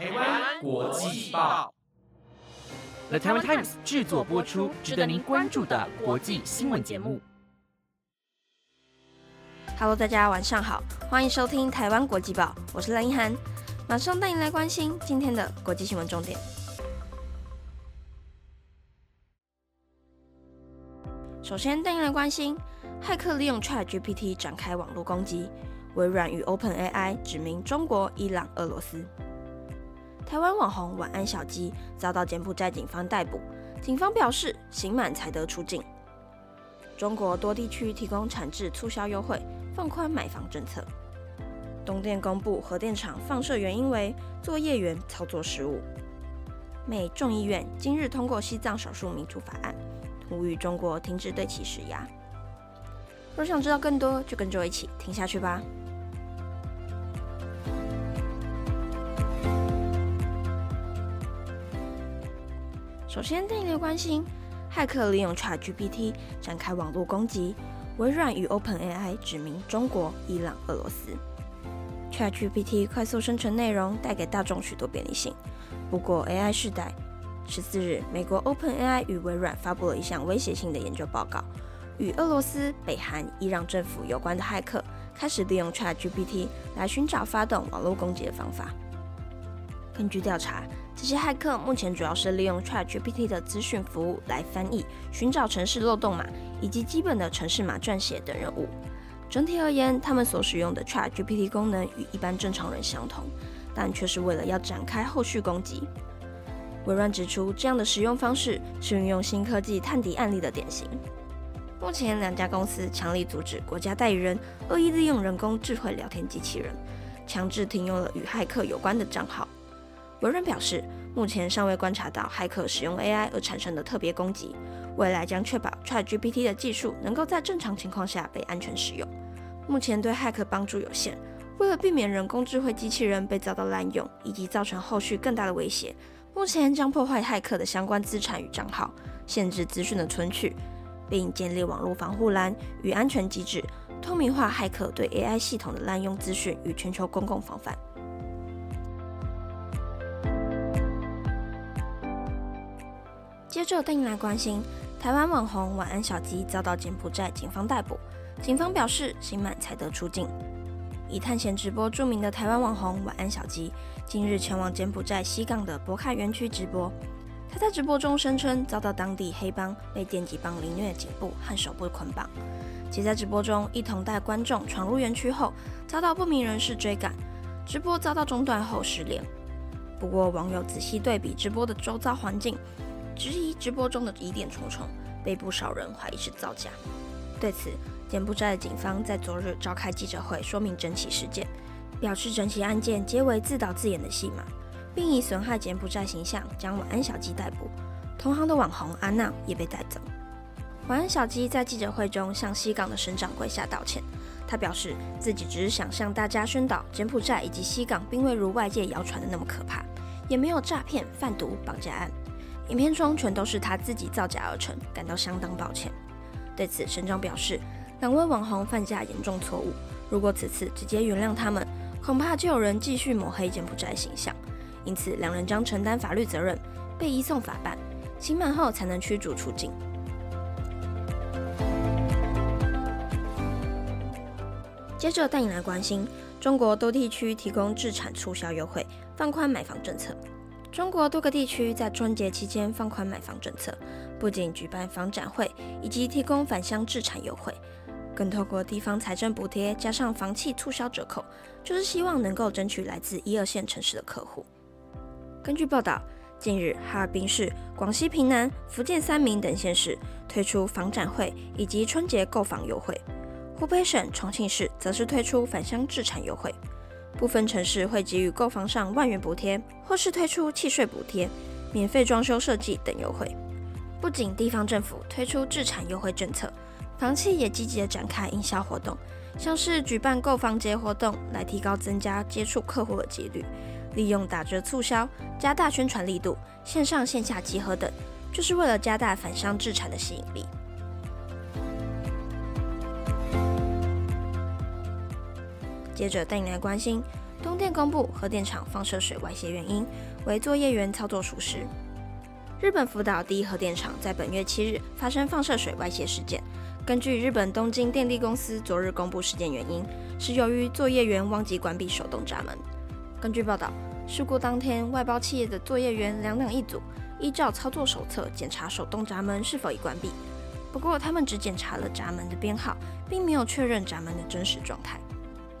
台湾国际报，The Taiwan Times 制作播出，值得您关注的国际新闻节目。Hello，大家晚上好，欢迎收听台湾国际报，我是蓝一涵，马上带您来关心今天的国际新闻重点。首先带您来关心，骇客利用 ChatGPT 展开网络攻击，微软与 OpenAI 指名中国、伊朗、俄罗斯。台湾网红晚安小鸡遭到柬埔寨警方逮捕，警方表示刑满才得出境。中国多地区提供产制促销优惠。放宽买房政策。东电公布核电厂放射原因为作业员操作失误。美众议院今日通过西藏少数民族法案，呼吁中国停止对其施压。若想知道更多，就跟着我一起听下去吧。首先，第一个关心，骇客利用 ChatGPT 展开网络攻击。微软与 OpenAI 指明中国、伊朗、俄罗斯。ChatGPT 快速生成内容，带给大众许多便利性。不过，AI 时代，十四日，美国 OpenAI 与微软发布了一项威胁性的研究报告，与俄罗斯、北韩、伊朗政府有关的骇客开始利用 ChatGPT 来寻找发动网络攻击的方法。根据调查，这些骇客目前主要是利用 ChatGPT 的资讯服务来翻译、寻找城市漏洞码以及基本的城市码撰写等任务。整体而言，他们所使用的 ChatGPT 功能与一般正常人相同，但却是为了要展开后续攻击。微软指出，这样的使用方式是运用新科技探敌案例的典型。目前，两家公司强力阻止国家代理人恶意利用人工智慧聊天机器人，强制停用了与骇客有关的账号。微软表示，目前尚未观察到骇客使用 AI 而产生的特别攻击，未来将确保 ChatGPT 的技术能够在正常情况下被安全使用。目前对骇客帮助有限，为了避免人工智慧机器人被遭到滥用以及造成后续更大的威胁，目前将破坏骇客的相关资产与账号，限制资讯的存取，并建立网络防护栏与安全机制，透明化骇客对 AI 系统的滥用资讯与全球公共防范。接着带你来关心，台湾网红晚安小鸡遭到柬埔寨警方逮捕，警方表示刑满才得出境。以探险直播著名的台湾网红晚安小鸡，近日前往柬埔寨西港的博卡园区直播。他在直播中声称遭到当地黑帮被电击棒凌虐颈部和手部捆绑，且在直播中一同带观众闯入园区后，遭到不明人士追赶，直播遭到中断后失联。不过网友仔细对比直播的周遭环境。质疑直播中的疑点重重，被不少人怀疑是造假。对此，柬埔寨警方在昨日召开记者会，说明整起事件，表示整起案件皆为自导自演的戏码，并以损害柬埔寨形象将晚安小鸡逮捕。同行的网红安娜也被带走。晚安小鸡在记者会中向西港的省长跪下道歉，他表示自己只是想向大家宣导，柬埔寨以及西港并未如外界谣传的那么可怕，也没有诈骗、贩毒、绑架案。影片中全都是他自己造假而成，感到相当抱歉。对此，省长表示，两位网红犯下严重错误，如果此次直接原谅他们，恐怕就有人继续抹黑柬埔寨形象。因此，两人将承担法律责任，被移送法办，刑满后才能驱逐出境。接着带你来关心，中国多地区提供置产促销优惠，放宽买房政策。中国多个地区在春节期间放宽买房政策，不仅举办房展会，以及提供返乡置产优惠，更透过地方财政补贴加上房企促销折扣，就是希望能够争取来自一二线城市的客户。根据报道，近日哈尔滨市、广西平南、福建三明等县市推出房展会以及春节购房优惠，湖北省重庆市则是推出返乡置产优惠。部分城市会给予购房上万元补贴，或是推出契税补贴、免费装修设计等优惠。不仅地方政府推出置产优惠政策，房企也积极的展开营销活动，像是举办购房节活动来提高增加接触客户的几率，利用打折促销加大宣传力度，线上线下集合等，就是为了加大返乡置产的吸引力。接着带你来关心，东电公布核电厂放射水外泄原因为作业员操作疏失。日本福岛第一核电厂在本月七日发生放射水外泄事件。根据日本东京电力公司昨日公布事件原因，是由于作业员忘记关闭手动闸门。根据报道，事故当天外包企业的作业员两两一组，依照操作手册检查手动闸门是否已关闭。不过，他们只检查了闸门的编号，并没有确认闸门的真实状态。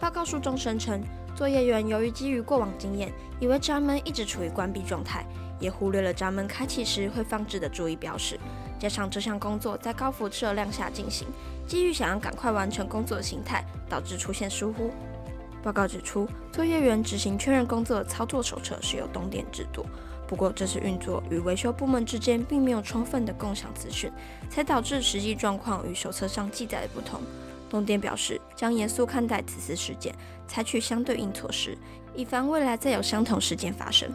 报告书中声称，作业员由于基于过往经验，以为闸门一直处于关闭状态，也忽略了闸门开启时会放置的注意标识。加上这项工作在高辐射量下进行，基于想要赶快完成工作的心态，导致出现疏忽。报告指出，作业员执行确认工作的操作手册是由东电制作。不过，这次运作与维修部门之间并没有充分的共享资讯，才导致实际状况与手册上记载的不同。东电表示将严肃看待此次事件，采取相对应措施，以防未来再有相同事件发生。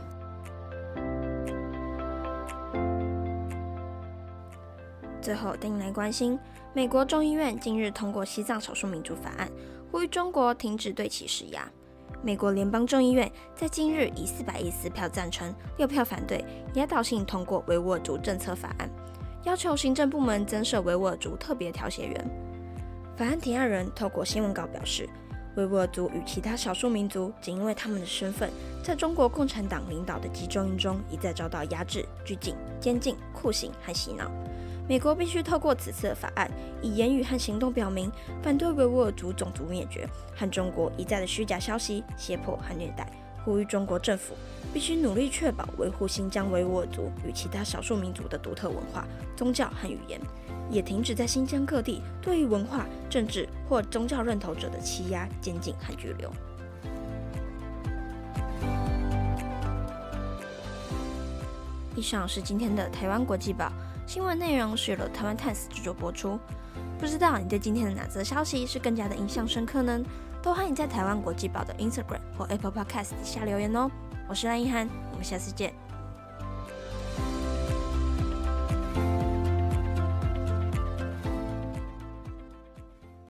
最后，带你来关心美国众议院近日通过西藏少数民族法案，呼吁中国停止对其施压。美国联邦众议院在今日以四百一十四票赞成、六票反对，压倒性通过维吾尔族政策法案，要求行政部门增设维吾尔族特别调解员。法案提案人透过新闻稿表示，维吾尔族与其他少数民族仅因为他们的身份，在中国共产党领导的集中营中一再遭到压制、拘禁、监禁、酷刑和洗脑。美国必须透过此次法案，以言语和行动表明反对维吾尔族种族灭绝和中国一再的虚假消息、胁迫和虐待，呼吁中国政府必须努力确保维护新疆维吾尔族与其他少数民族的独特文化、宗教和语言，也停止在新疆各地对于文化、政治或宗教认同者的欺压、监禁和拘留。以上是今天的台湾国际报。新闻内容是由台湾 Times 制作播出。不知道你对今天的哪则消息是更加的印象深刻呢？都欢迎在台湾国际报的 Instagram 或 Apple Podcast 底下留言哦。我是蓝一涵，我们下次见。